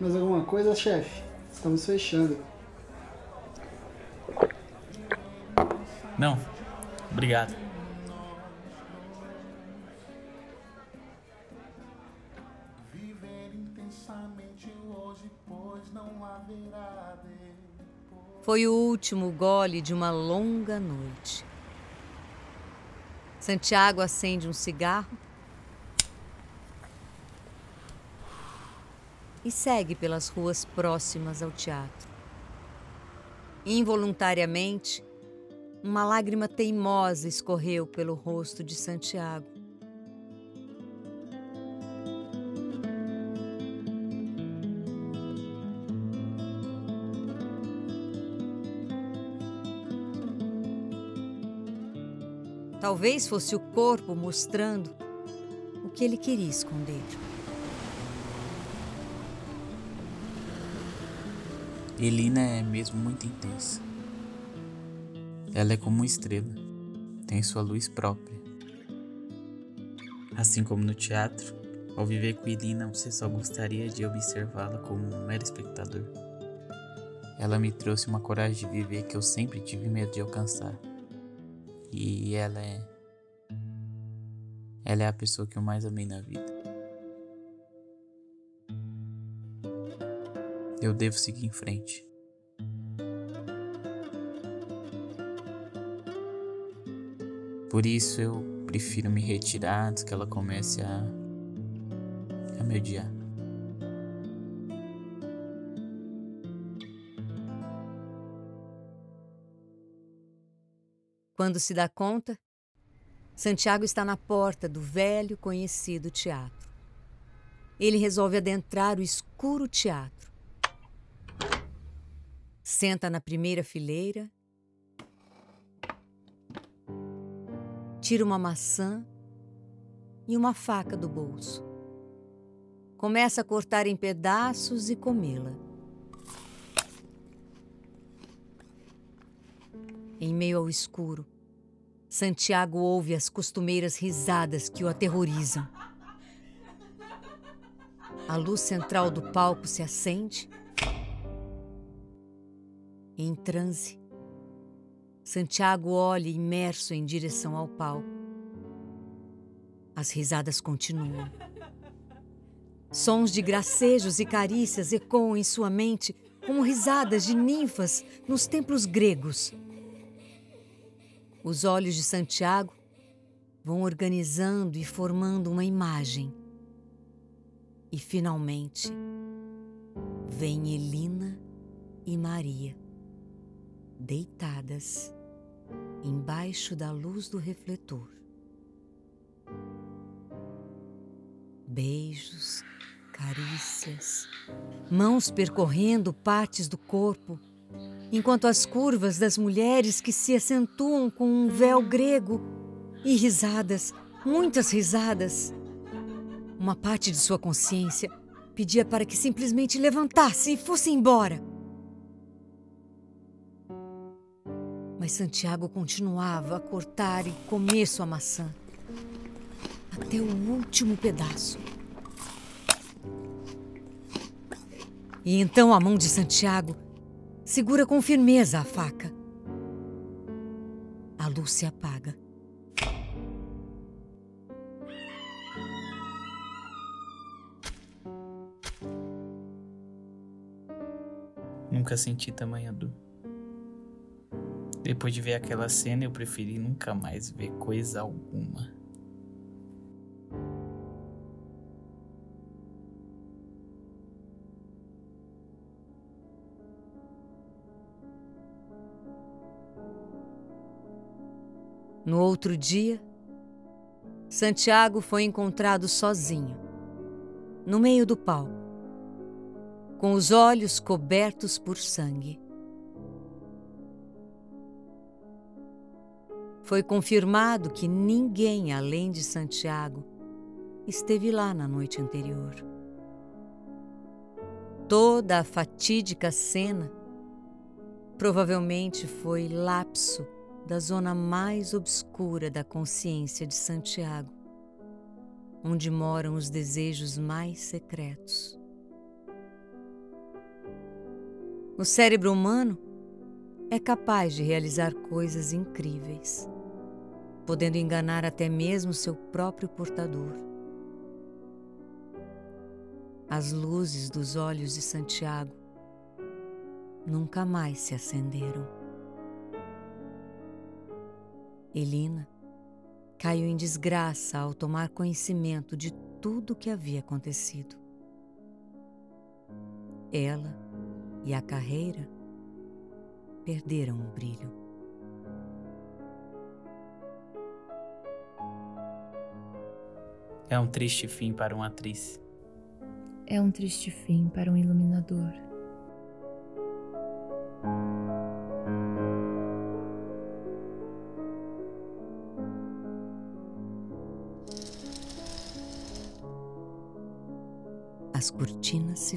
Mais alguma coisa, chefe? Estamos fechando. Não, obrigado. Foi o último gole de uma longa noite. Santiago acende um cigarro e segue pelas ruas próximas ao teatro. Involuntariamente, uma lágrima teimosa escorreu pelo rosto de Santiago. Talvez fosse o corpo mostrando o que ele queria esconder. Elina é mesmo muito intensa. Ela é como uma estrela, tem sua luz própria. Assim como no teatro, ao viver com Elina, você só gostaria de observá-la como um mero espectador. Ela me trouxe uma coragem de viver que eu sempre tive medo de alcançar. E ela é. Ela é a pessoa que eu mais amei na vida. Eu devo seguir em frente. Por isso eu prefiro me retirar antes que ela comece a, a me odiar. Quando se dá conta, Santiago está na porta do velho conhecido teatro. Ele resolve adentrar o escuro teatro. Senta na primeira fileira, tira uma maçã e uma faca do bolso. Começa a cortar em pedaços e comê-la. Em meio ao escuro, Santiago ouve as costumeiras risadas que o aterrorizam. A luz central do palco se acende. Em transe, Santiago olha imerso em direção ao palco. As risadas continuam. Sons de gracejos e carícias ecoam em sua mente como risadas de ninfas nos templos gregos. Os olhos de Santiago vão organizando e formando uma imagem. E finalmente vem Elina e Maria, deitadas embaixo da luz do refletor. Beijos, carícias, mãos percorrendo partes do corpo enquanto as curvas das mulheres que se acentuam com um véu grego e risadas, muitas risadas. Uma parte de sua consciência pedia para que simplesmente levantasse e fosse embora. Santiago continuava a cortar e comer sua maçã até o último pedaço. E então a mão de Santiago Segura com firmeza a faca. A luz se apaga. Nunca senti tamanha dor. Depois de ver aquela cena, eu preferi nunca mais ver coisa alguma. No outro dia, Santiago foi encontrado sozinho, no meio do palco, com os olhos cobertos por sangue. Foi confirmado que ninguém além de Santiago esteve lá na noite anterior. Toda a fatídica cena provavelmente foi lapso da zona mais obscura da consciência de Santiago, onde moram os desejos mais secretos. O cérebro humano é capaz de realizar coisas incríveis, podendo enganar até mesmo seu próprio portador. As luzes dos olhos de Santiago nunca mais se acenderam. Elina caiu em desgraça ao tomar conhecimento de tudo o que havia acontecido. Ela e a carreira perderam o brilho. É um triste fim para uma atriz. É um triste fim para um iluminador. As cortinas se